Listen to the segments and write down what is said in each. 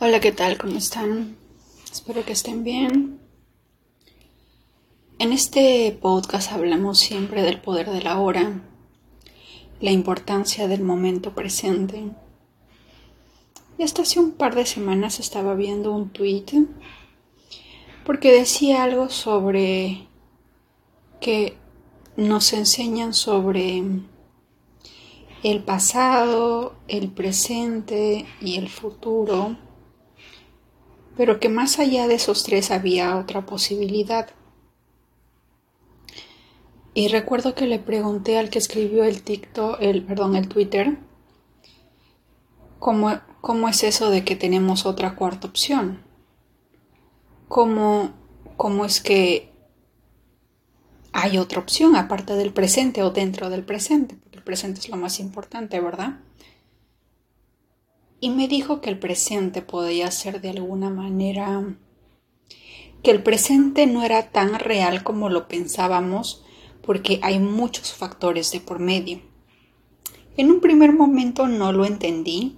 Hola, ¿qué tal? ¿Cómo están? Espero que estén bien. En este podcast hablamos siempre del poder de la hora, la importancia del momento presente. Y hasta hace un par de semanas estaba viendo un tweet porque decía algo sobre que nos enseñan sobre el pasado, el presente y el futuro pero que más allá de esos tres había otra posibilidad. Y recuerdo que le pregunté al que escribió el TikTok, el, perdón, el Twitter, ¿cómo, cómo es eso de que tenemos otra cuarta opción. ¿Cómo, cómo es que hay otra opción aparte del presente o dentro del presente? Porque el presente es lo más importante, ¿verdad? Y me dijo que el presente podía ser de alguna manera que el presente no era tan real como lo pensábamos porque hay muchos factores de por medio. En un primer momento no lo entendí.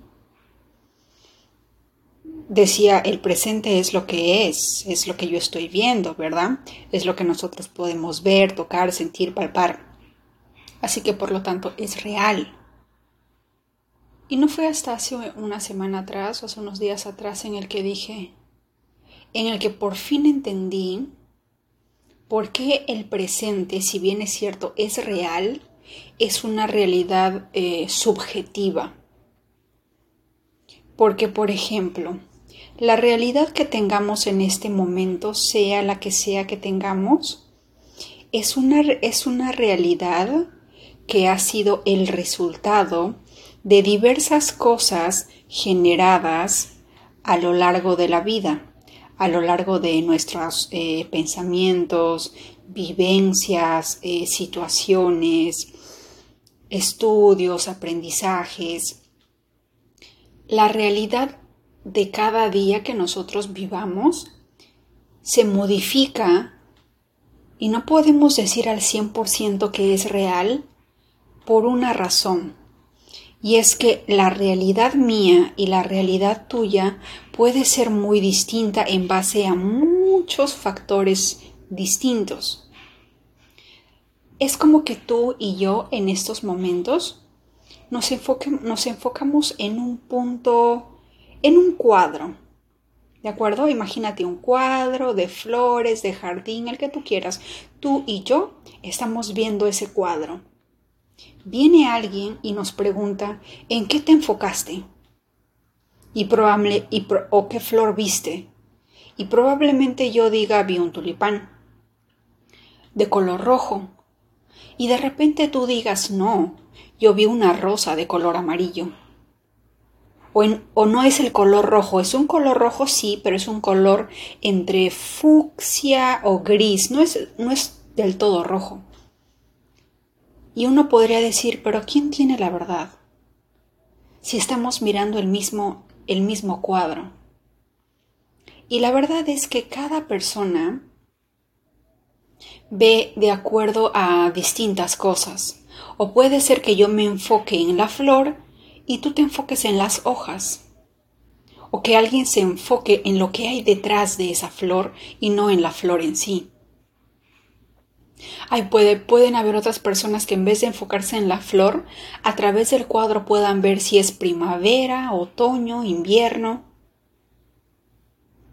Decía, el presente es lo que es, es lo que yo estoy viendo, ¿verdad? Es lo que nosotros podemos ver, tocar, sentir, palpar. Así que por lo tanto es real. Y no fue hasta hace una semana atrás o hace unos días atrás en el que dije, en el que por fin entendí por qué el presente, si bien es cierto, es real, es una realidad eh, subjetiva. Porque, por ejemplo, la realidad que tengamos en este momento, sea la que sea que tengamos, es una, es una realidad que ha sido el resultado de diversas cosas generadas a lo largo de la vida, a lo largo de nuestros eh, pensamientos, vivencias, eh, situaciones, estudios, aprendizajes. La realidad de cada día que nosotros vivamos se modifica y no podemos decir al 100% que es real por una razón. Y es que la realidad mía y la realidad tuya puede ser muy distinta en base a muchos factores distintos. Es como que tú y yo en estos momentos nos, enfocamos en un punto, en un cuadro. ¿De acuerdo? Imagínate un cuadro de flores, de jardín, el que tú quieras. Tú y yo estamos viendo ese cuadro viene alguien y nos pregunta, ¿en qué te enfocaste? Y probable, y o qué flor viste. Y probablemente yo diga, vi un tulipán de color rojo. Y de repente tú digas, no, yo vi una rosa de color amarillo. O, o, no es el color rojo, es un color rojo sí, pero es un color entre fucsia o gris, no es, no es del todo rojo. Y uno podría decir, pero ¿quién tiene la verdad? Si estamos mirando el mismo, el mismo cuadro. Y la verdad es que cada persona ve de acuerdo a distintas cosas. O puede ser que yo me enfoque en la flor y tú te enfoques en las hojas. O que alguien se enfoque en lo que hay detrás de esa flor y no en la flor en sí. Ay, puede, pueden haber otras personas que en vez de enfocarse en la flor, a través del cuadro puedan ver si es primavera, otoño, invierno.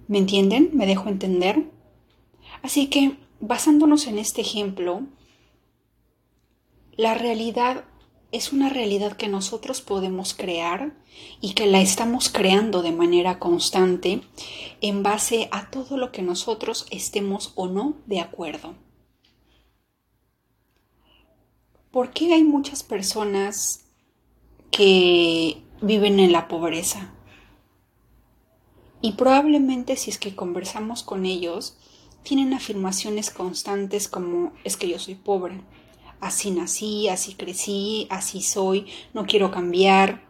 ¿Me entienden? ¿Me dejo entender? Así que, basándonos en este ejemplo, la realidad es una realidad que nosotros podemos crear y que la estamos creando de manera constante en base a todo lo que nosotros estemos o no de acuerdo. ¿Por qué hay muchas personas que viven en la pobreza? Y probablemente si es que conversamos con ellos, tienen afirmaciones constantes como es que yo soy pobre, así nací, así crecí, así soy, no quiero cambiar.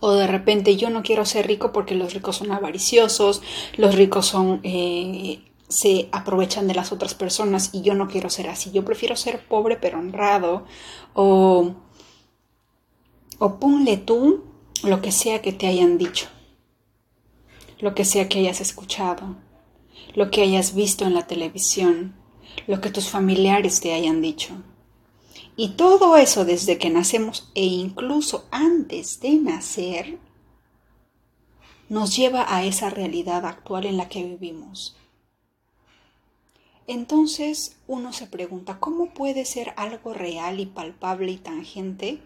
O de repente yo no quiero ser rico porque los ricos son avariciosos, los ricos son eh, se aprovechan de las otras personas y yo no quiero ser así. Yo prefiero ser pobre pero honrado o, o ponle tú lo que sea que te hayan dicho. lo que sea que hayas escuchado, lo que hayas visto en la televisión, lo que tus familiares te hayan dicho. Y todo eso desde que nacemos e incluso antes de nacer nos lleva a esa realidad actual en la que vivimos. Entonces uno se pregunta, ¿cómo puede ser algo real y palpable y tangente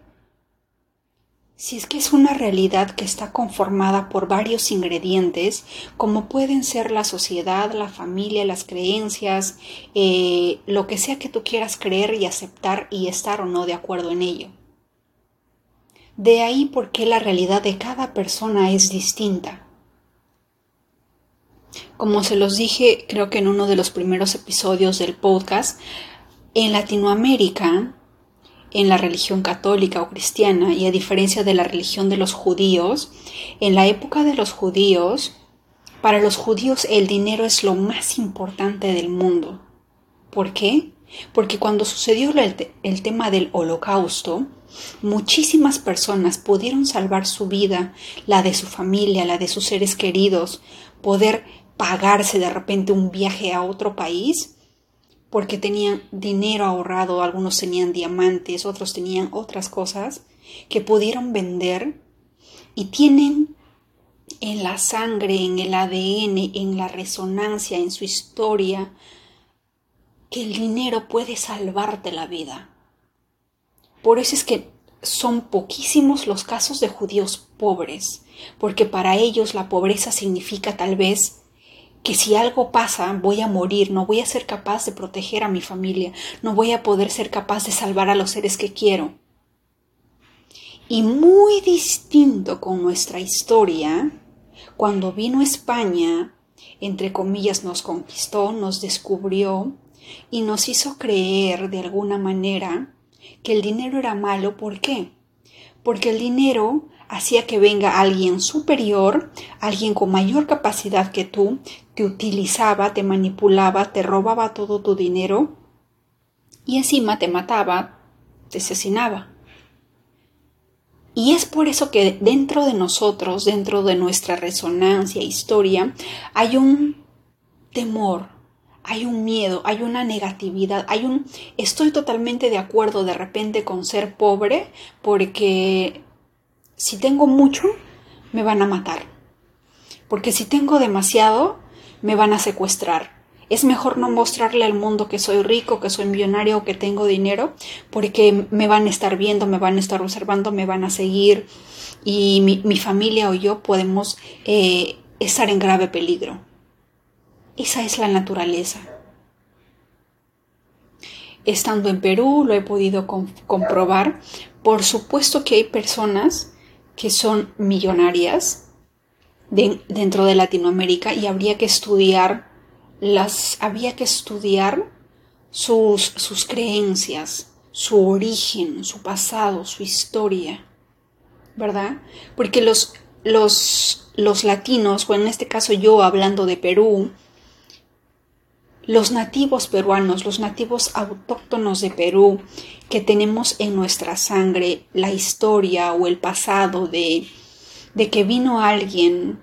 si es que es una realidad que está conformada por varios ingredientes, como pueden ser la sociedad, la familia, las creencias, eh, lo que sea que tú quieras creer y aceptar y estar o no de acuerdo en ello. De ahí por qué la realidad de cada persona es distinta. Como se los dije, creo que en uno de los primeros episodios del podcast, en Latinoamérica en la religión católica o cristiana y a diferencia de la religión de los judíos, en la época de los judíos, para los judíos el dinero es lo más importante del mundo. ¿Por qué? Porque cuando sucedió el, tema del holocausto, muchísimas personas pudieron salvar su vida, la de su familia, la de sus seres queridos, poder pagarse de repente un viaje a otro país porque tenían dinero ahorrado, algunos tenían diamantes, otros tenían otras cosas que pudieron vender y tienen en la sangre, en el ADN, en la resonancia, en su historia, que el dinero puede salvarte la vida. Por eso es que son poquísimos los casos de judíos pobres, porque para ellos la pobreza significa tal vez que si algo pasa voy a morir, no voy a ser capaz de proteger a mi familia, no voy a poder ser capaz de salvar a los seres que quiero. Y muy distinto con nuestra historia, cuando vino España, entre comillas, nos conquistó, nos descubrió y nos hizo creer de alguna manera que el dinero era malo. ¿Por qué? Porque el dinero hacía que venga alguien superior, alguien con mayor capacidad que tú, te utilizaba, te manipulaba, te robaba todo tu dinero y encima te mataba, te asesinaba. Y es por eso que dentro de nosotros, dentro de nuestra resonancia, historia, hay un temor, hay un miedo, hay una negatividad, hay un... Estoy totalmente de acuerdo de repente con ser pobre porque si tengo mucho, me van a matar. Porque si tengo demasiado, me van a secuestrar. Es mejor no mostrarle al mundo que soy rico, que soy millonario que tengo dinero, porque me van a estar viendo, me van a estar observando, me van a seguir y mi, familia o yo podemos eh, estar en grave peligro. Esa es la naturaleza. Estando en Perú, lo he podido comprobar. Por supuesto que hay personas que son millonarias dentro de Latinoamérica y habría que estudiar las había que estudiar sus, sus creencias, su origen, su pasado, su historia, ¿verdad? Porque los, los, los latinos, o en este caso yo hablando de Perú, los nativos peruanos, los nativos autóctonos de Perú, que tenemos en nuestra sangre la historia o el pasado de, de que vino alguien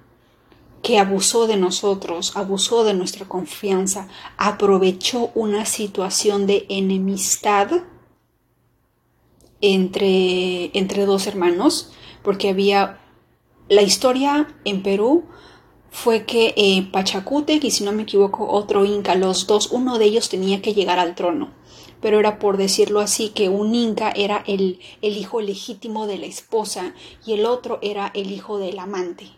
que abusó de nosotros, abusó de nuestra confianza, aprovechó una situación de enemistad entre, entre dos hermanos, porque había la historia en Perú fue que eh, Pachacútec y si no me equivoco otro inca, los dos, uno de ellos tenía que llegar al trono, pero era por decirlo así que un inca era el, el hijo legítimo de la esposa y el otro era el hijo del amante.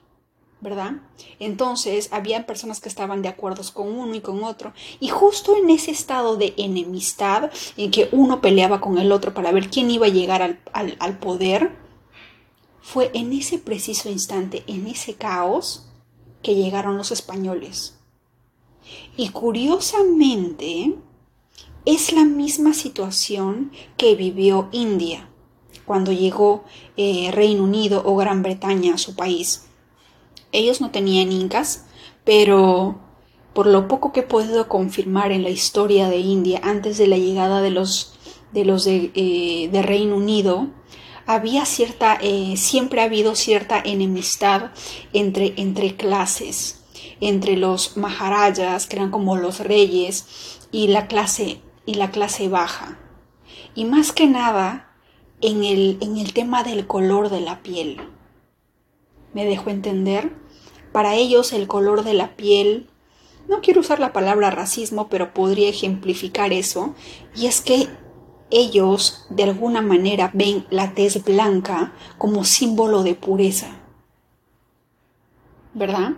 ¿verdad? Entonces, había personas que estaban de acuerdo con uno y con otro, y justo en ese estado de enemistad, en que uno peleaba con el otro para ver quién iba a llegar al, al, al poder, fue en ese preciso instante, en ese caos, que llegaron los españoles. Y curiosamente, es la misma situación que vivió India cuando llegó eh, Reino Unido o Gran Bretaña a su país. Ellos no tenían incas, pero por lo poco que he podido confirmar en la historia de India antes de la llegada de los de, eh, de Reino Unido, había cierta, eh, siempre ha habido cierta enemistad entre, entre clases, entre los maharajas, que eran como los reyes, y la clase, y la clase baja. Y más que nada en el, en el tema del color de la piel. ¿Me dejo entender? Para ellos el color de la piel, no quiero usar la palabra racismo, pero podría ejemplificar eso, y es que ellos de alguna manera ven la tez blanca como símbolo de pureza. ¿Verdad?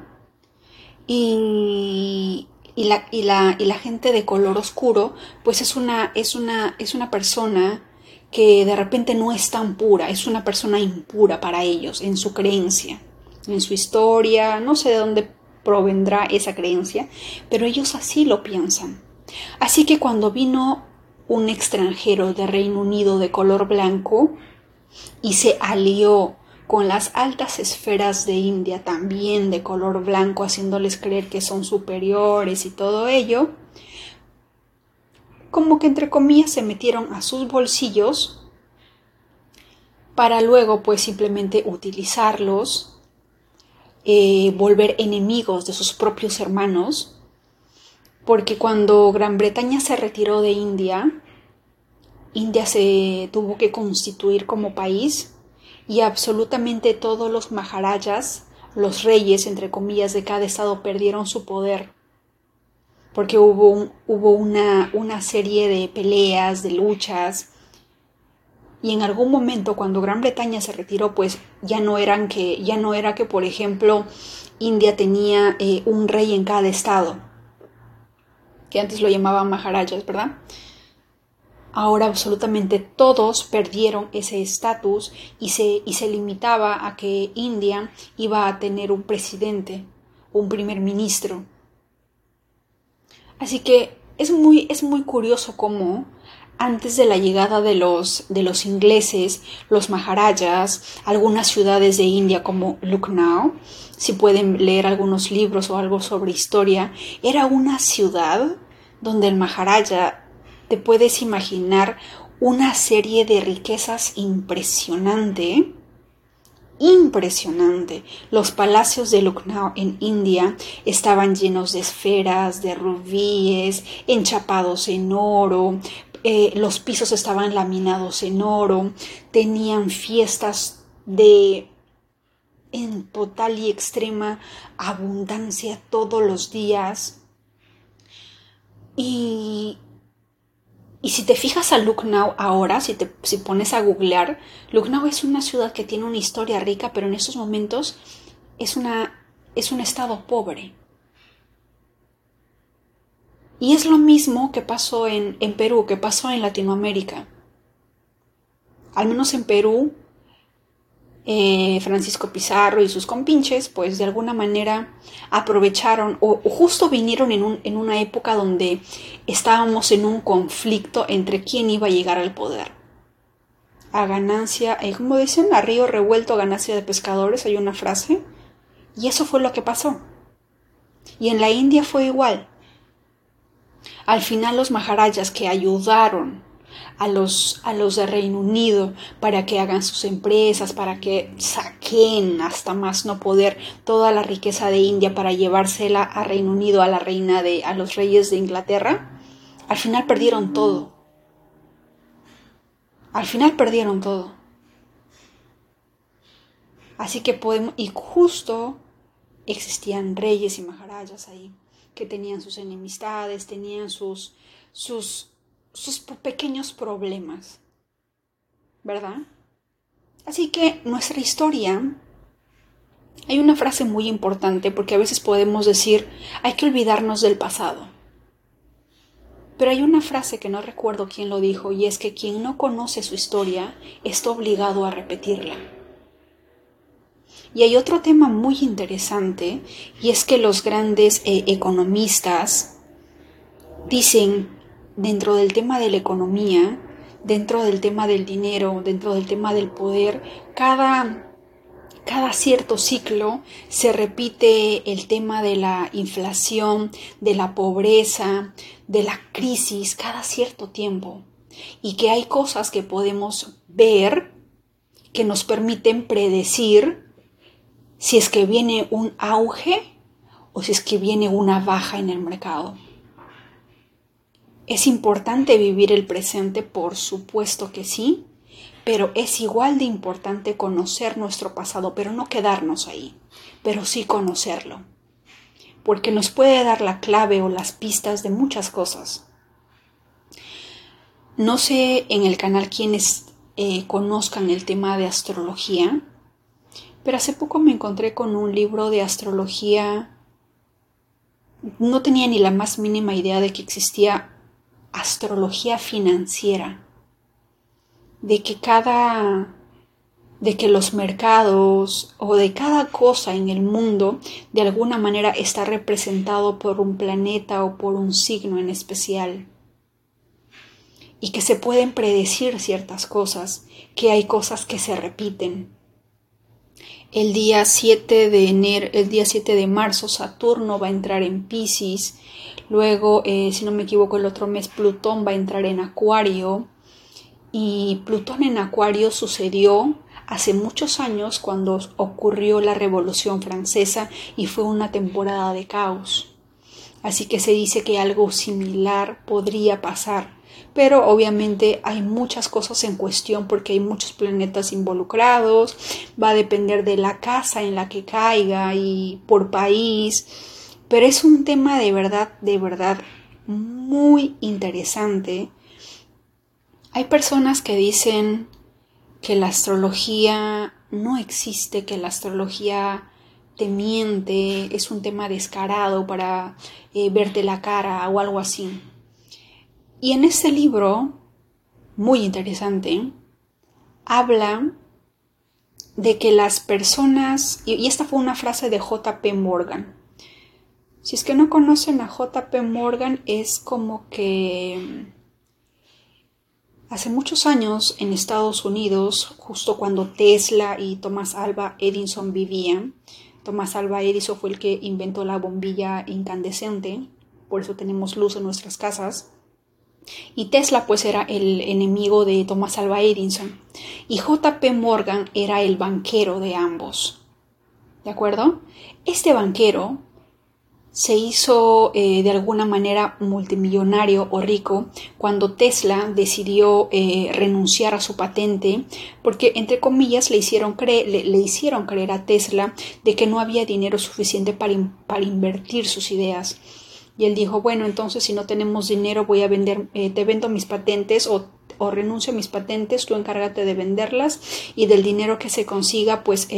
Y, la, gente de color oscuro, pues es una, es una, es una persona que de repente no es tan pura, es una persona impura para ellos, en su creencia, en su historia, no sé de dónde provendrá esa creencia, pero ellos así lo piensan. Así que cuando vino un extranjero de Reino Unido de color blanco y se alió con las altas esferas de India también de color blanco, haciéndoles creer que son superiores y todo ello, como que entre comillas se metieron a sus bolsillos para luego pues simplemente utilizarlos, eh, volver enemigos de sus propios hermanos porque cuando Gran Bretaña se retiró de India, India se tuvo que constituir como país y absolutamente todos los maharajas, los reyes, entre comillas, de cada estado perdieron su poder. Porque hubo, hubo una, una serie de peleas, de luchas, y en algún momento cuando Gran Bretaña se retiró pues ya no eran que ya no era que por ejemplo India tenía eh, un rey en cada estado que antes lo llamaban Maharajas, ¿verdad? Ahora absolutamente todos perdieron ese estatus y se, y se limitaba a que India iba a tener un presidente, un primer ministro. Así que es muy, es muy curioso cómo antes de la llegada de los, de los ingleses, los maharajas, algunas ciudades de India como Lucknow, si pueden leer algunos libros o algo sobre historia, era una ciudad donde el maharaja te puedes imaginar una serie de riquezas impresionante, impresionante. Los palacios de Lucknow en India estaban llenos de esferas, de rubíes, enchapados en oro, eh, los pisos estaban laminados en oro, tenían fiestas de en total y extrema abundancia todos los días. Y, y si te fijas a Lucknow ahora, si te si pones a googlear, Lucknow es una ciudad que tiene una historia rica, pero en estos momentos es, una, es un estado pobre. Y es lo mismo que pasó en, en Perú, que pasó en Latinoamérica. Al menos en Perú, eh, Francisco Pizarro y sus compinches, pues de alguna manera aprovecharon o, justo vinieron en, un, en, una época donde estábamos en un conflicto entre quién iba a llegar al poder. A ganancia, eh, como dicen, a río revuelto, ganancia de pescadores, hay una frase. Y eso fue lo que pasó. Y en la India fue igual. Al final los maharajas que ayudaron a los, a los de Reino Unido para que hagan sus empresas, para que saquen hasta más no poder toda la riqueza de India para llevársela a Reino Unido, a la reina de, a los reyes de Inglaterra, al final perdieron todo. Al final perdieron todo. Así que podemos, y justo existían reyes y maharajas ahí que tenían sus enemistades, tenían sus, sus, sus pequeños problemas, ¿verdad? Así que nuestra historia, hay una frase muy importante porque a veces podemos decir, hay que olvidarnos del pasado. Pero hay una frase que no recuerdo quién lo dijo y es que quien no conoce su historia está obligado a repetirla. Y hay otro tema muy interesante y es que los grandes eh, economistas dicen dentro del tema de la economía, dentro del tema del dinero, dentro del tema del poder, cada, cada cierto ciclo se repite el tema de la inflación, de la pobreza, de la crisis, cada cierto tiempo. Y que hay cosas que podemos ver que nos permiten predecir si es que viene un auge o si es que viene una baja en el mercado. ¿Es importante vivir el presente? Por supuesto que sí, pero es igual de importante conocer nuestro pasado, pero no quedarnos ahí, pero sí conocerlo, porque nos puede dar la clave o las pistas de muchas cosas. No sé en el canal quienes eh, conozcan el tema de astrología, pero hace poco me encontré con un libro de astrología. No tenía ni la más mínima idea de que existía astrología financiera, de que cada de que los mercados o de cada cosa en el mundo de alguna manera está representado por un planeta o por un signo en especial y que se pueden predecir ciertas cosas, que hay cosas que se repiten. El día 7 de enero, el día 7 de marzo Saturno va a entrar en Pisces Luego, eh, si no me equivoco, el otro mes Plutón va a entrar en Acuario. Y Plutón en Acuario sucedió hace muchos años cuando ocurrió la Revolución Francesa y fue una temporada de caos. Así que se dice que algo similar podría pasar. Pero obviamente hay muchas cosas en cuestión porque hay muchos planetas involucrados, va a depender de la casa en la que caiga y por país pero es un tema de verdad, de verdad muy interesante. Hay personas que dicen que la astrología no existe, que la astrología te miente, es un tema descarado para eh, verte la cara o algo así. Y en este libro, muy interesante, habla de que las personas, y esta fue una frase de JP Morgan, si es que no conocen a JP Morgan, es como que hace muchos años en Estados Unidos, justo cuando Tesla y Thomas Alva Edison vivían, Thomas Alva Edison fue el que inventó la bombilla incandescente, por eso tenemos luz en nuestras casas. Y Tesla pues era el enemigo de Thomas Alva Edison. Y JP Morgan era el banquero de ambos. ¿De acuerdo? Este banquero se hizo eh, de alguna manera multimillonario o rico cuando Tesla decidió eh, renunciar a su patente porque entre comillas le hicieron, creer, a Tesla de que no había dinero suficiente para, invertir sus ideas y él dijo bueno entonces si no tenemos dinero voy a vender eh, te vendo mis patentes o renuncio a mis patentes, tú encárgate de venderlas y del dinero que se consiga, pues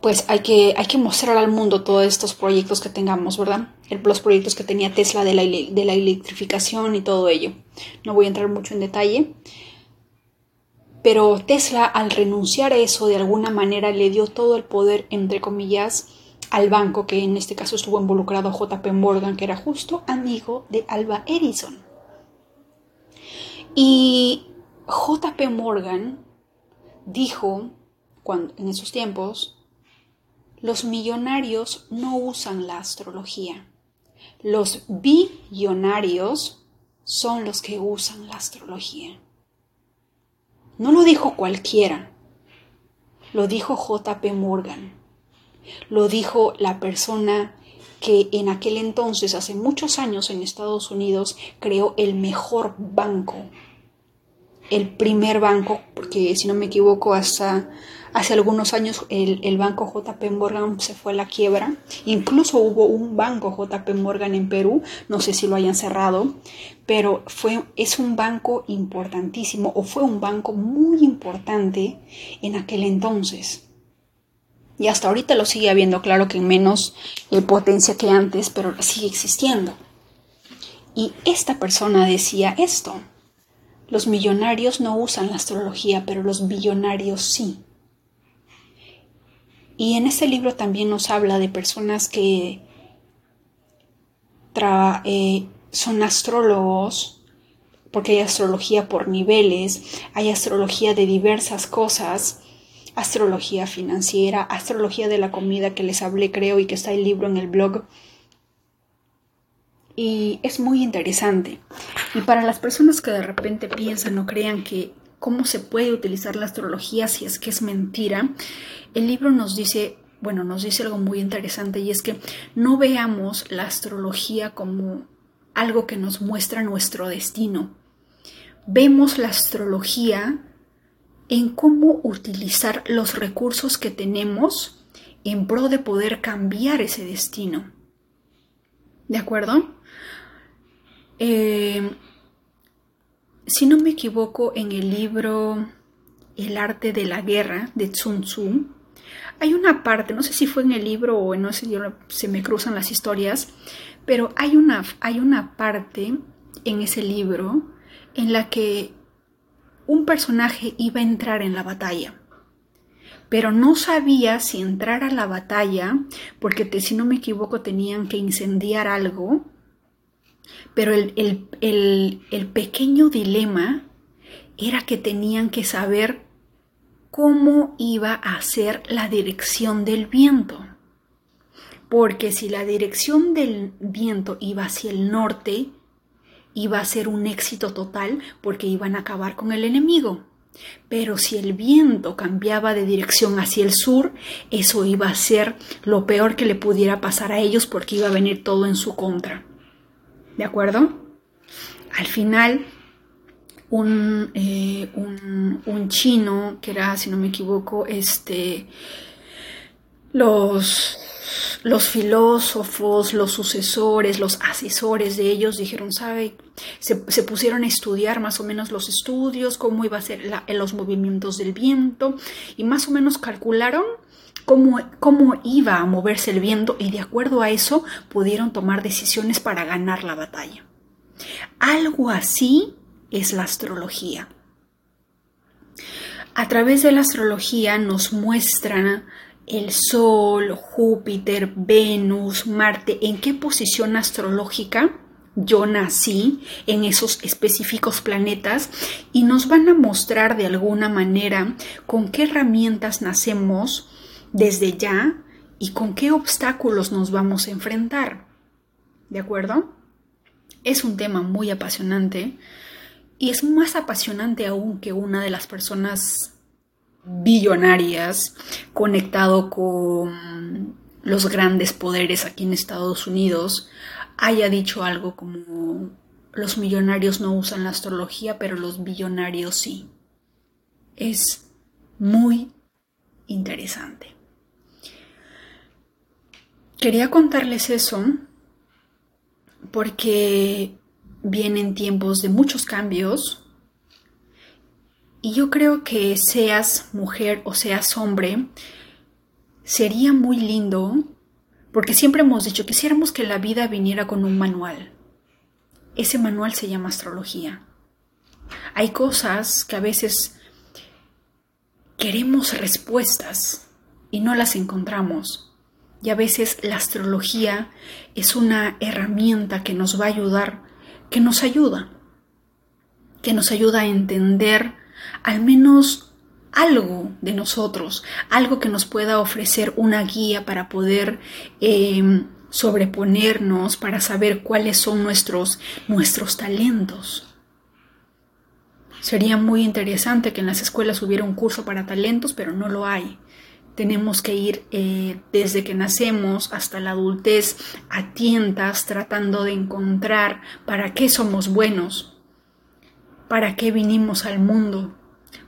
pues hay que, hay que mostrar al mundo todos estos proyectos que tengamos, ¿verdad? los proyectos que tenía Tesla de la, de la electrificación y todo ello. No voy a entrar mucho en detalle. Pero Tesla al renunciar a eso de alguna manera le dio todo el poder, entre comillas, al banco que en este caso estuvo involucrado JP Morgan, que era justo amigo de Alba Edison. Y JP Morgan dijo cuando, en esos tiempos los millonarios no usan la astrología. Los billonarios son los que usan la astrología. No lo dijo cualquiera, lo dijo JP Morgan, lo dijo la persona que en aquel entonces, hace muchos años en Estados Unidos, creó el mejor banco, el primer banco, porque si no me equivoco, hasta Hace algunos años el, banco JP Morgan se fue a la quiebra. Incluso hubo un banco JP Morgan en Perú, no sé si lo hayan cerrado, pero fue, es un banco importantísimo o fue un banco muy importante en aquel entonces. Y hasta ahorita lo sigue habiendo, claro que en menos eh, potencia que antes, pero sigue existiendo. Y esta persona decía esto. Los millonarios no usan la astrología, pero los billonarios sí. Y en este libro también nos habla de personas que eh, son astrólogos, porque hay astrología por niveles, hay astrología de diversas cosas, astrología financiera, astrología de la comida que les hablé creo y que está el libro en el blog. Y es muy interesante. Y para las personas que de repente piensan o crean que cómo se puede utilizar la astrología si es que es mentira, el libro nos dice, bueno, nos dice algo muy interesante y es que no veamos la astrología como algo que nos muestra nuestro destino. Vemos la astrología en cómo utilizar los recursos que tenemos en pro de poder cambiar ese destino. ¿De acuerdo? Eh, si no me equivoco, en el libro El arte de la guerra de Sun Tzu, hay una parte, no sé si fue en el libro o no sé, se me cruzan las historias, pero hay una, hay una parte en ese libro en la que un personaje iba a entrar en la batalla, pero no sabía si entrar a la batalla, porque si no me equivoco tenían que incendiar algo, pero el, el pequeño dilema era que tenían que saber cómo iba a ser la dirección del viento. Porque si la dirección del viento iba hacia el norte, iba a ser un éxito total porque iban a acabar con el enemigo. Pero si el viento cambiaba de dirección hacia el sur, eso iba a ser lo peor que le pudiera pasar a ellos porque iba a venir todo en su contra. ¿De acuerdo? Al final, un, eh, un, un chino, que era, si no me equivoco, este, los los filósofos, los sucesores, los asesores de ellos dijeron, ¿sabe? Se, pusieron a estudiar más o menos los estudios, cómo iba a ser los movimientos del viento y más o menos calcularon cómo, cómo iba a moverse el viento y de acuerdo a eso pudieron tomar decisiones para ganar la batalla. Algo así es la astrología. A través de la astrología nos muestran el Sol, Júpiter, Venus, Marte, en qué posición astrológica yo nací en esos específicos planetas y nos van a mostrar de alguna manera con qué herramientas nacemos desde ya y con qué obstáculos nos vamos a enfrentar. ¿De acuerdo? Es un tema muy apasionante y es más apasionante aún que una de las personas billonarias conectado con los grandes poderes aquí en Estados Unidos haya dicho algo como los millonarios no usan la astrología, pero los billonarios sí. Es muy interesante. Quería contarles eso porque vienen tiempos de muchos cambios y yo creo que seas mujer o seas hombre, sería muy lindo, porque siempre hemos dicho, quisiéramos que la vida viniera con un manual. Ese manual se llama astrología. Hay cosas que a veces queremos respuestas y no las encontramos. Y a veces la astrología es una herramienta que nos va a ayudar, que nos ayuda, que nos ayuda a entender al menos algo de nosotros, algo que nos pueda ofrecer una guía para poder em, sobreponernos, para saber cuáles son nuestros, nuestros talentos. Sería muy interesante que en las escuelas hubiera un curso para talentos, pero no lo hay. Tenemos que ir eh, desde que nacemos hasta la adultez a tientas tratando de encontrar para qué somos buenos, para qué vinimos al mundo,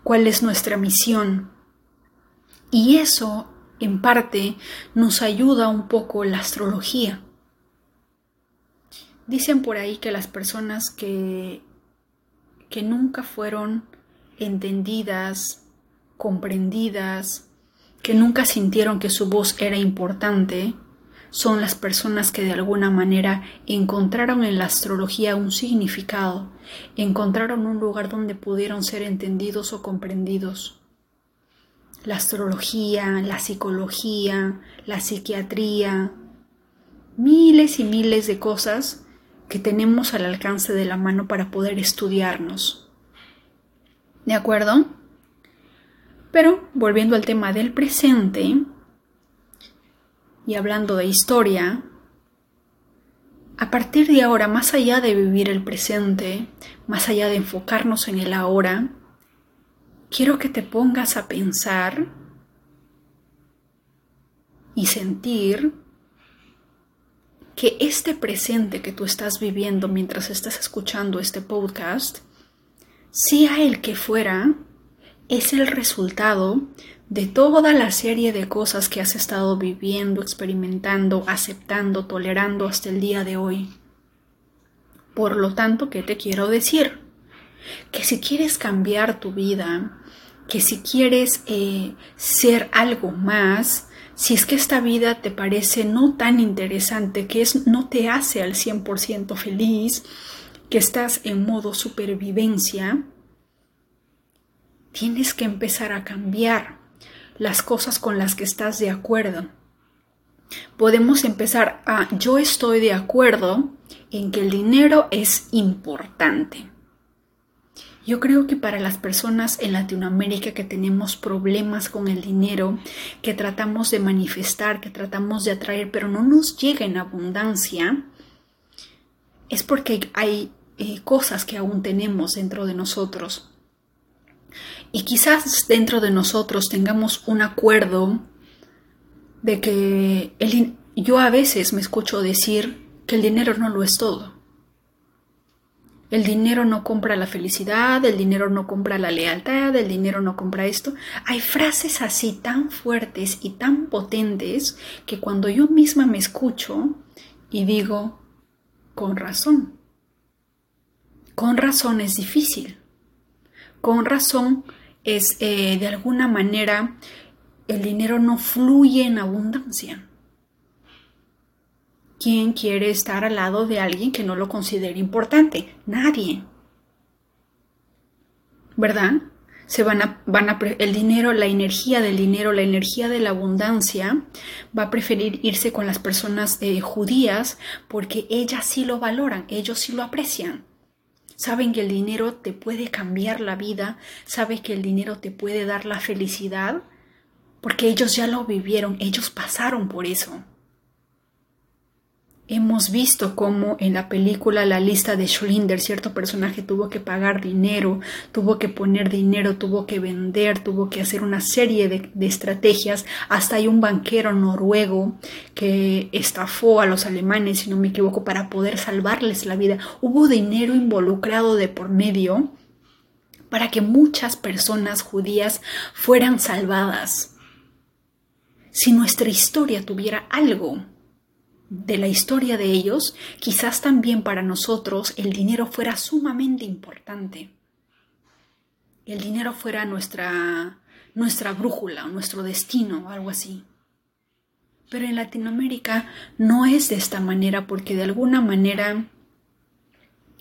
cuál es nuestra misión. Y eso, en parte, nos ayuda un poco la astrología. Dicen por ahí que las personas que, que nunca fueron entendidas, comprendidas, que nunca sintieron que su voz era importante, son las personas que de alguna manera encontraron en la astrología un significado, encontraron un lugar donde pudieron ser entendidos o comprendidos. La astrología, la psicología, la psiquiatría, miles y miles de cosas que tenemos al alcance de la mano para poder estudiarnos. ¿De acuerdo? Pero volviendo al tema del presente, y hablando de historia, a partir de ahora, más allá de vivir el presente, más allá de enfocarnos en el ahora, quiero que te pongas a pensar y sentir que este presente que tú estás viviendo mientras estás escuchando este podcast, sea el que fuera, es el resultado de toda la serie de cosas que has estado viviendo, experimentando, aceptando, tolerando hasta el día de hoy. Por lo tanto, ¿qué te quiero decir? Que si quieres cambiar tu vida, que si quieres eh, ser algo más, si es que esta vida te parece no tan interesante, que es, no te hace al 100% feliz, que estás en modo supervivencia, tienes que empezar a cambiar las cosas con las que estás de acuerdo. Podemos empezar a yo estoy de acuerdo en que el dinero es importante. Yo creo que para las personas en Latinoamérica que tenemos problemas con el dinero, que tratamos de manifestar, que tratamos de atraer, pero no nos llega en abundancia, es porque hay eh, cosas que aún tenemos dentro de nosotros. Y quizás dentro de nosotros tengamos un acuerdo de que el, yo a veces me escucho decir que el dinero no lo es todo. El dinero no compra la felicidad, el dinero no compra la lealtad, el dinero no compra esto. Hay frases así tan fuertes y tan potentes que cuando yo misma me escucho y digo, con razón, con razón es difícil, con razón es eh, de alguna manera el dinero no fluye en abundancia. ¿Quién quiere estar al lado de alguien que no lo considere importante? Nadie. ¿Verdad? Se van a, van a, el dinero, la energía del dinero, la energía de la abundancia, va a preferir irse con las personas eh, judías porque ellas sí lo valoran, ellos sí lo aprecian. Saben que el dinero te puede cambiar la vida, saben que el dinero te puede dar la felicidad, porque ellos ya lo vivieron, ellos pasaron por eso. Hemos visto cómo en la película La lista de Schlinder cierto personaje tuvo que pagar dinero, tuvo que poner dinero, tuvo que vender, tuvo que hacer una serie de, de, estrategias. Hasta hay un banquero noruego que estafó a los alemanes, si no me equivoco, para poder salvarles la vida. Hubo dinero involucrado de por medio para que muchas personas judías fueran salvadas. Si nuestra historia tuviera algo de la historia de ellos, quizás también para nosotros el dinero fuera sumamente importante. El dinero fuera nuestra, nuestra brújula, nuestro destino, algo así. Pero en Latinoamérica no es de esta manera porque de alguna manera,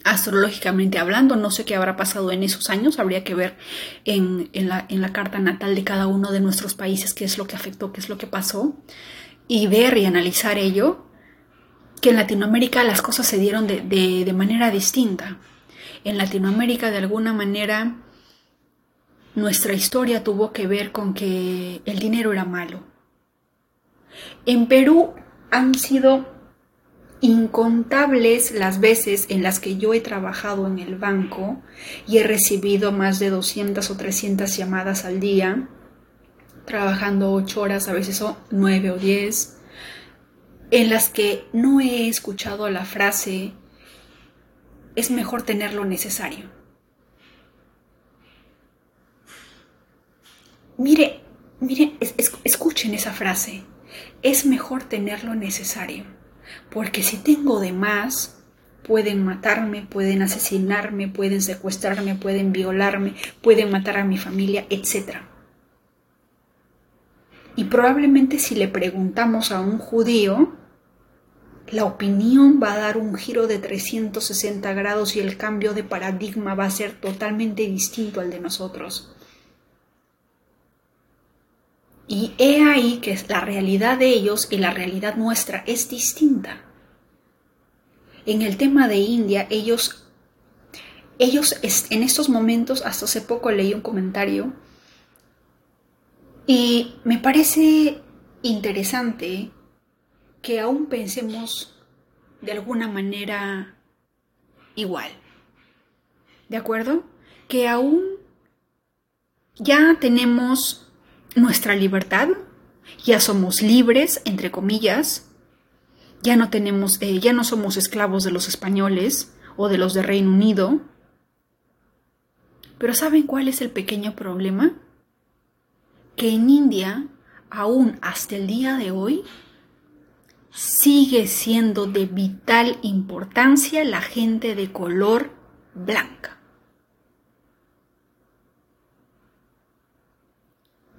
astrológicamente hablando, no sé qué habrá pasado en esos años, habría que ver en, en, la, en la carta natal de cada uno de nuestros países qué es lo que afectó, qué es lo que pasó, y ver y analizar ello que en Latinoamérica las cosas se dieron de, de, manera distinta. En Latinoamérica, de alguna manera, nuestra historia tuvo que ver con que el dinero era malo. En Perú han sido incontables las veces en las que yo he trabajado en el banco y he recibido más de 200 o 300 llamadas al día, trabajando 8 horas, a veces son 9 o 10 en las que no he escuchado la frase es mejor tener lo necesario. Mire, mire, escuchen esa frase. Es mejor tener lo necesario, porque si tengo de más, pueden matarme, pueden asesinarme, pueden secuestrarme, pueden violarme, pueden matar a mi familia, etc. Y probablemente si le preguntamos a un judío, la opinión va a dar un giro de 360 grados y el cambio de paradigma va a ser totalmente distinto al de nosotros. Y he ahí que la realidad de ellos y la realidad nuestra es distinta. En el tema de India, ellos, ellos en estos momentos, hasta hace poco leí un comentario y me parece interesante que aún pensemos de alguna manera igual. ¿De acuerdo? Que aún ya tenemos nuestra libertad, ya somos libres, entre comillas, ya no tenemos, eh, ya no somos esclavos de los españoles o de los de Reino Unido. Pero ¿saben cuál es el pequeño problema? Que en India, aún hasta el día de hoy, sigue siendo de vital importancia la gente de color blanca.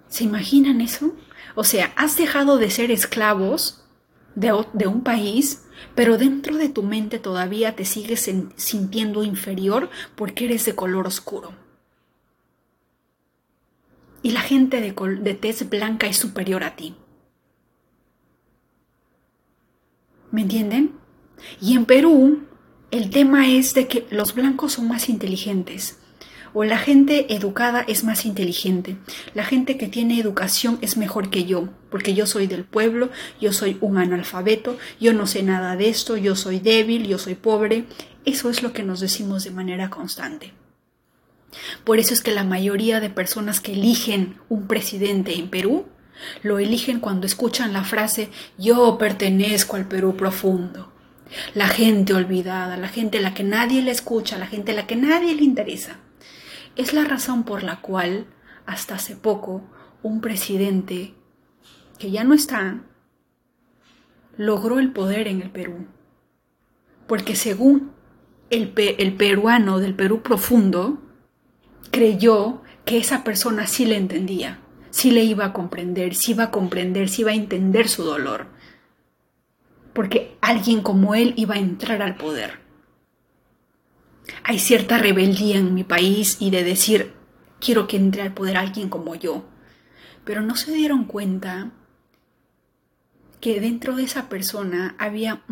¿Se imaginan eso? O sea, has dejado de ser esclavos de, un país, pero dentro de tu mente todavía te sigues sintiendo inferior porque eres de color oscuro. Y la gente de, de tez blanca es superior a ti. ¿Me entienden? Y en Perú, el tema es de que los blancos son más inteligentes o la gente educada es más inteligente. La gente que tiene educación es mejor que yo, porque yo soy del pueblo, yo soy un analfabeto, yo no sé nada de esto, yo soy débil, yo soy pobre. Eso es lo que nos decimos de manera constante. Por eso es que la mayoría de personas que eligen un presidente en Perú lo eligen cuando escuchan la frase yo pertenezco al Perú profundo. La gente olvidada, la gente a la que nadie le escucha, la gente a la que nadie le interesa. Es la razón por la cual hasta hace poco un presidente que ya no está logró el poder en el Perú. Porque según el, el peruano del Perú profundo, creyó que esa persona sí le entendía, sí le iba a comprender, sí iba a comprender, sí iba a entender su dolor. Porque alguien como él iba a entrar al poder hay cierta rebeldía en mi país y de decir, quiero que entre al poder alguien como yo. Pero no se dieron cuenta que dentro de esa persona había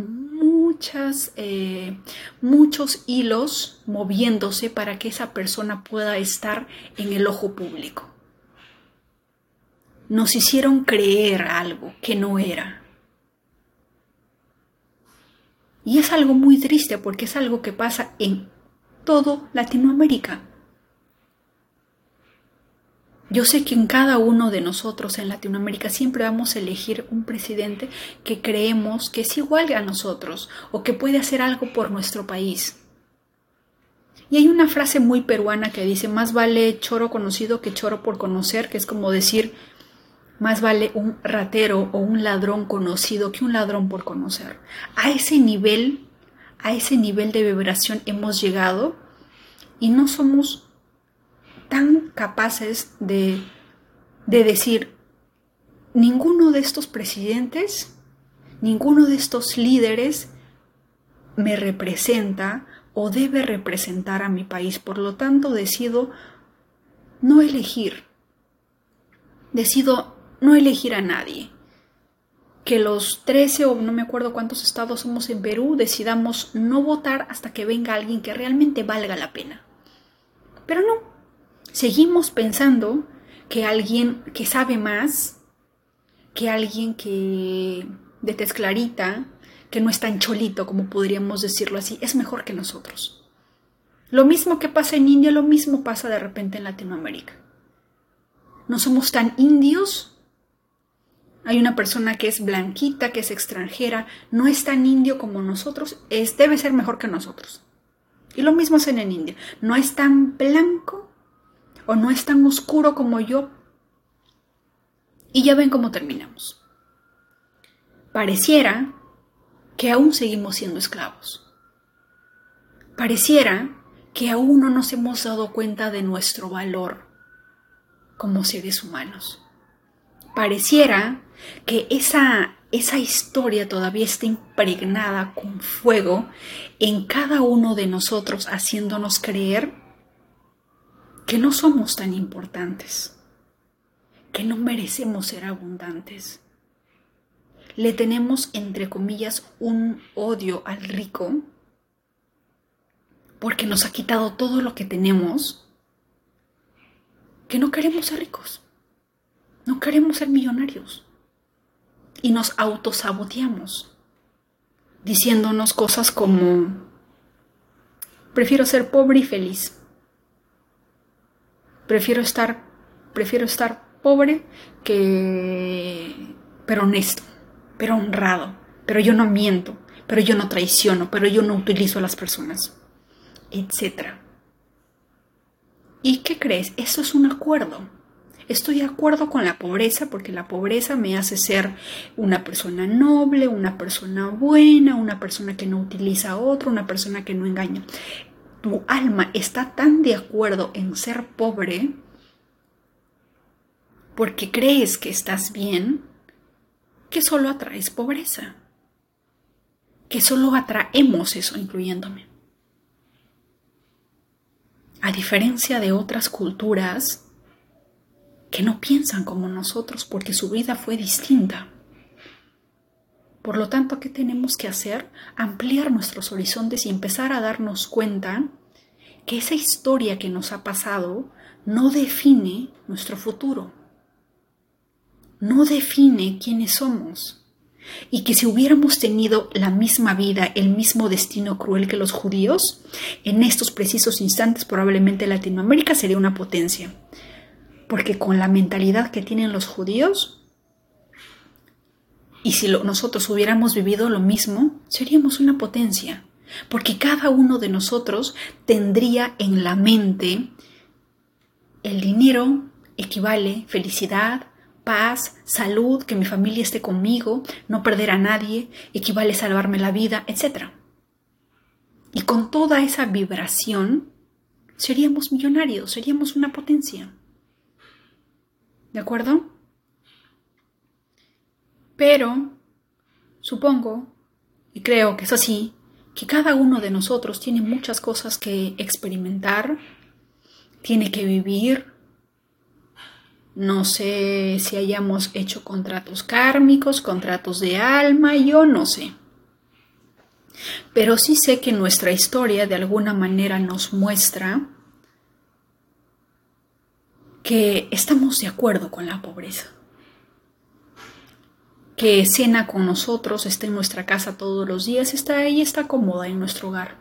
eh, muchos hilos moviéndose para que esa persona pueda estar en el ojo público. Nos hicieron creer algo que no era. Y es algo muy triste porque es algo que pasa en todo Latinoamérica. Yo sé que en cada uno de nosotros en Latinoamérica siempre vamos a elegir un presidente que creemos que es igual a nosotros o que puede hacer algo por nuestro país. Y hay una frase muy peruana que dice, más vale choro conocido que choro por conocer, que es como decir, más vale un ratero o un ladrón conocido que un ladrón por conocer. A ese nivel a ese nivel de vibración hemos llegado y no somos tan capaces de, de decir, ninguno de estos presidentes, ninguno de estos líderes me representa o debe representar a mi país. Por lo tanto, decido no elegir. Decido no elegir a nadie que los 13 o no me acuerdo cuántos estados somos en Perú decidamos no votar hasta que venga alguien que realmente valga la pena. Pero no, seguimos pensando que alguien que sabe más, que alguien que de tez clarita, que no es tan cholito como podríamos decirlo así, es mejor que nosotros. Lo mismo que pasa en India, lo mismo pasa de repente en Latinoamérica. No somos tan indios hay una persona que es blanquita, que es extranjera, no es tan indio como nosotros, es, debe ser mejor que nosotros. Y lo mismo hacen en India. No es tan blanco o no es tan oscuro como yo. Y ya ven cómo terminamos. Pareciera que aún seguimos siendo esclavos. Pareciera que aún no nos hemos dado cuenta de nuestro valor como seres humanos. Pareciera que esa, esa historia todavía está impregnada con fuego en cada uno de nosotros, haciéndonos creer que no somos tan importantes, que no merecemos ser abundantes. Le tenemos, entre comillas, un odio al rico porque nos ha quitado todo lo que tenemos, que no queremos ser ricos, no queremos ser millonarios y nos autosaboteamos, diciéndonos cosas como, prefiero ser pobre y feliz, prefiero estar prefiero estar pobre que... pero honesto, pero honrado, pero yo no miento, pero yo no traiciono, pero yo no utilizo a las personas, etc. ¿Y qué crees? Eso es un acuerdo. Estoy de acuerdo con la pobreza porque la pobreza me hace ser una persona noble, una persona buena, una persona que no utiliza a otro, una persona que no engaña. Tu alma está tan de acuerdo en ser pobre porque crees que estás bien que solo atraes pobreza. Que solo atraemos eso, incluyéndome. A diferencia de otras culturas, que no piensan como nosotros porque su vida fue distinta. Por lo tanto, ¿qué tenemos que hacer? Ampliar nuestros horizontes y empezar a darnos cuenta que esa historia que nos ha pasado no define nuestro futuro, no define quiénes somos. Y que si hubiéramos tenido la misma vida, el mismo destino cruel que los judíos, en estos precisos instantes probablemente Latinoamérica sería una potencia porque con la mentalidad que tienen los judíos, y si nosotros hubiéramos vivido lo mismo, seríamos una potencia, porque cada uno de nosotros tendría en la mente el dinero equivale felicidad, paz, salud, que mi familia esté conmigo, no perder a nadie, equivale salvarme la vida, etc. Y con toda esa vibración, seríamos millonarios, seríamos una potencia. ¿De acuerdo? Pero supongo, y creo que es así, que cada uno de nosotros tiene muchas cosas que experimentar, tiene que vivir. No sé si hayamos hecho contratos kármicos, contratos de alma, yo no sé. Pero sí sé que nuestra historia de alguna manera nos muestra que estamos de acuerdo con la pobreza, que cena con nosotros, está en nuestra casa todos los días, está ahí, está cómoda en nuestro hogar.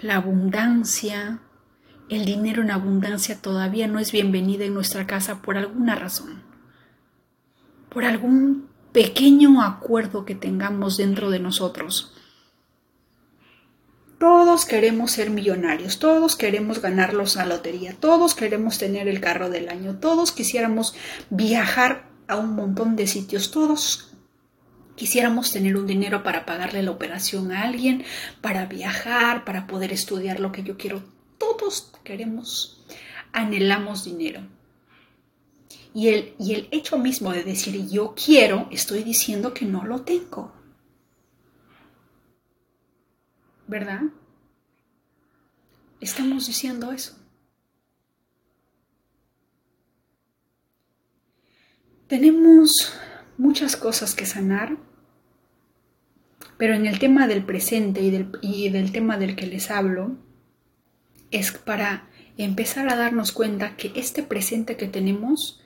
La abundancia, el dinero en abundancia todavía no es bienvenida en nuestra casa por alguna razón, por algún pequeño acuerdo que tengamos dentro de nosotros todos queremos ser millonarios, todos queremos ganarlos a la lotería, todos queremos tener el carro del año, todos quisiéramos viajar a un montón de sitios, todos quisiéramos tener un dinero para pagarle la operación a alguien, para viajar, para poder estudiar lo que yo quiero. Todos queremos, anhelamos dinero. Y el, y el hecho mismo de decir yo quiero, estoy diciendo que no lo tengo. ¿verdad? Estamos diciendo eso. Tenemos muchas cosas que sanar, pero en el tema del presente y del, tema del que les hablo, es para empezar a darnos cuenta que este presente que tenemos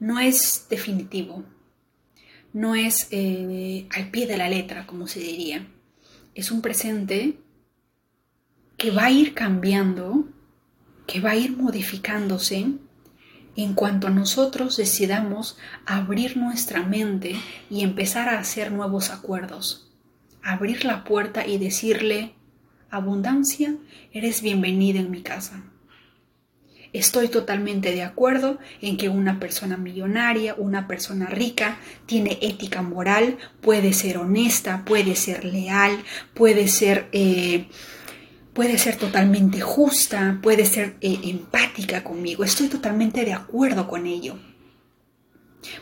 no es definitivo, no es eh, al pie de la letra, como se diría. Es un presente que va a ir cambiando, que va a ir modificándose en cuanto nosotros decidamos abrir nuestra mente y empezar a hacer nuevos acuerdos. Abrir la puerta y decirle, abundancia, eres bienvenida en mi casa. Estoy totalmente de acuerdo en que una persona millonaria, una persona rica, tiene ética moral, puede ser honesta, puede ser leal, puede ser, eh, puede ser totalmente justa, puede ser eh, empática conmigo. Estoy totalmente de acuerdo con ello.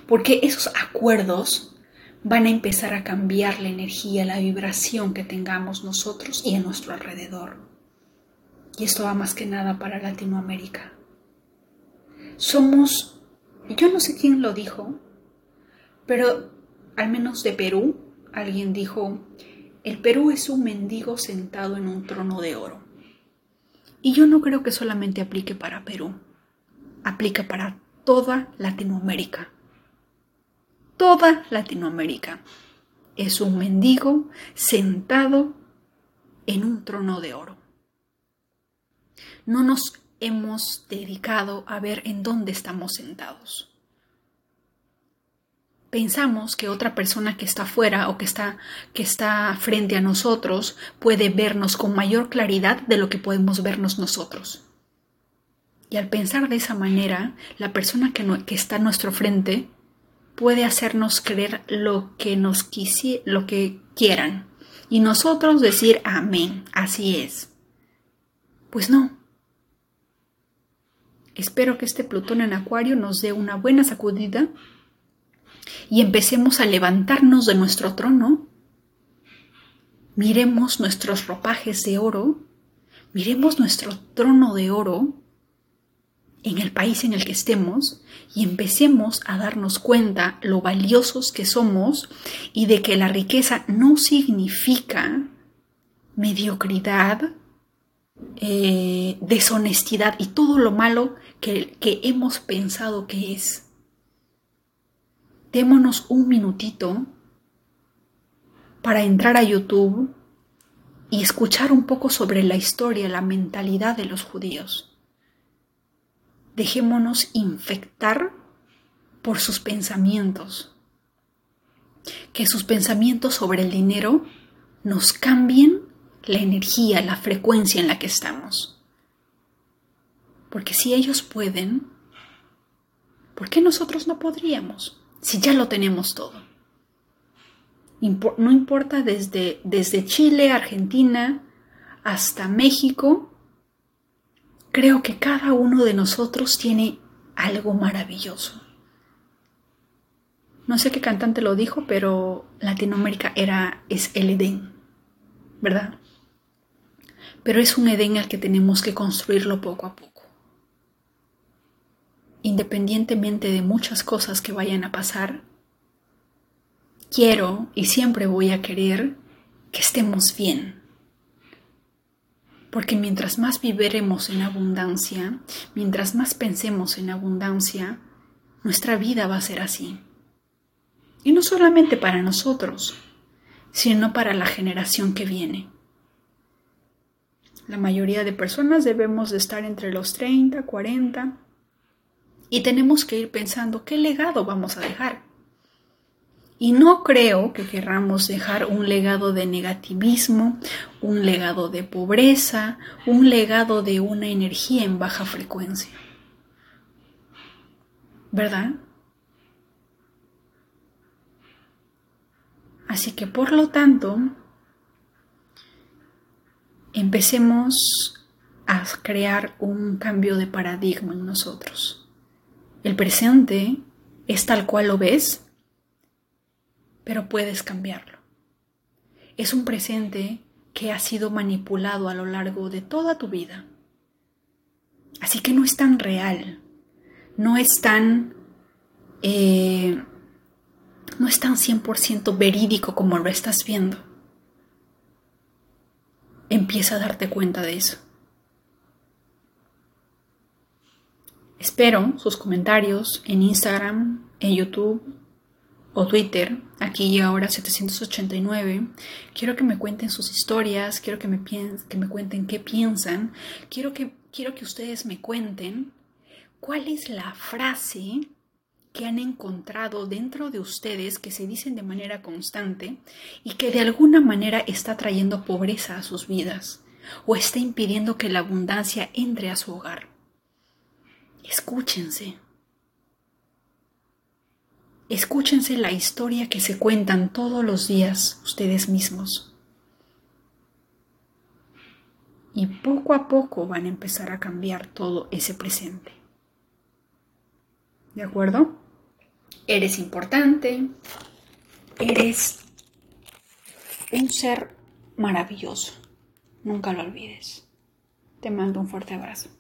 Porque esos acuerdos van a empezar a cambiar la energía, la vibración que tengamos nosotros y a nuestro alrededor. Y esto va más que nada para Latinoamérica. Somos, yo no sé quién lo dijo, pero al menos de Perú, alguien dijo, el Perú es un mendigo sentado en un trono de oro. Y yo no creo que solamente aplique para Perú, aplica para toda Latinoamérica. Toda Latinoamérica es un mendigo sentado en un trono de oro. No nos hemos dedicado a ver en dónde estamos sentados. Pensamos que otra persona que está afuera o que está, que está frente a nosotros puede vernos con mayor claridad de lo que podemos vernos nosotros. Y al pensar de esa manera, la persona que, que está a nuestro frente puede hacernos creer lo que nos quisi, lo que quieran y nosotros decir amén, así es. Pues no. Espero que este Plutón en Acuario nos dé una buena sacudida y empecemos a levantarnos de nuestro trono. Miremos nuestros ropajes de oro, miremos nuestro trono de oro en el país en el que estemos y empecemos a darnos cuenta lo valiosos que somos y de que la riqueza no significa mediocridad, eh, deshonestidad y todo lo malo que, que hemos pensado que es. Démonos un minutito para entrar a YouTube y escuchar un poco sobre la historia, la mentalidad de los judíos dejémonos infectar por sus pensamientos. Que sus pensamientos sobre el dinero nos cambien la energía, la frecuencia en la que estamos. Porque si ellos pueden, ¿por qué nosotros no podríamos? Si ya lo tenemos todo. No importa desde, desde Chile, Argentina, hasta México, Creo que cada uno de nosotros tiene algo maravilloso. No sé qué cantante lo dijo, pero Latinoamérica era es el Edén, ¿verdad? Pero es un Edén al que tenemos que construirlo poco a poco. Independientemente de muchas cosas que vayan a pasar, quiero y siempre voy a querer que estemos bien, porque mientras más viviremos en abundancia, mientras más pensemos en abundancia, nuestra vida va a ser así. Y no solamente para nosotros, sino para la generación que viene. La mayoría de personas debemos de estar entre los 30, 40 y tenemos que ir pensando qué legado vamos a dejar. Y no creo que querramos dejar un legado de negativismo, un legado de pobreza, un legado de una energía en baja frecuencia. ¿Verdad? Así que por lo tanto, empecemos a crear un cambio de paradigma en nosotros. El presente es tal cual lo ves pero puedes cambiarlo. Es un presente que ha sido manipulado a lo largo de toda tu vida. Así que no es tan real, no es tan... Eh, no es tan 100% verídico como lo estás viendo. Empieza a darte cuenta de eso. Espero sus comentarios en Instagram, en YouTube o Twitter, aquí y ahora 789. Quiero que me cuenten sus historias, quiero que me, que me cuenten qué piensan, quiero que, quiero que ustedes me cuenten cuál es la frase que han encontrado dentro de ustedes que se dicen de manera constante y que de alguna manera está trayendo pobreza a sus vidas o está impidiendo que la abundancia entre a su hogar. Escúchense. Escúchense la historia que se cuentan todos los días ustedes mismos. Y poco a poco van a empezar a cambiar todo ese presente. ¿De acuerdo? Eres importante, eres un ser maravilloso. Nunca lo olvides. Te mando un fuerte abrazo.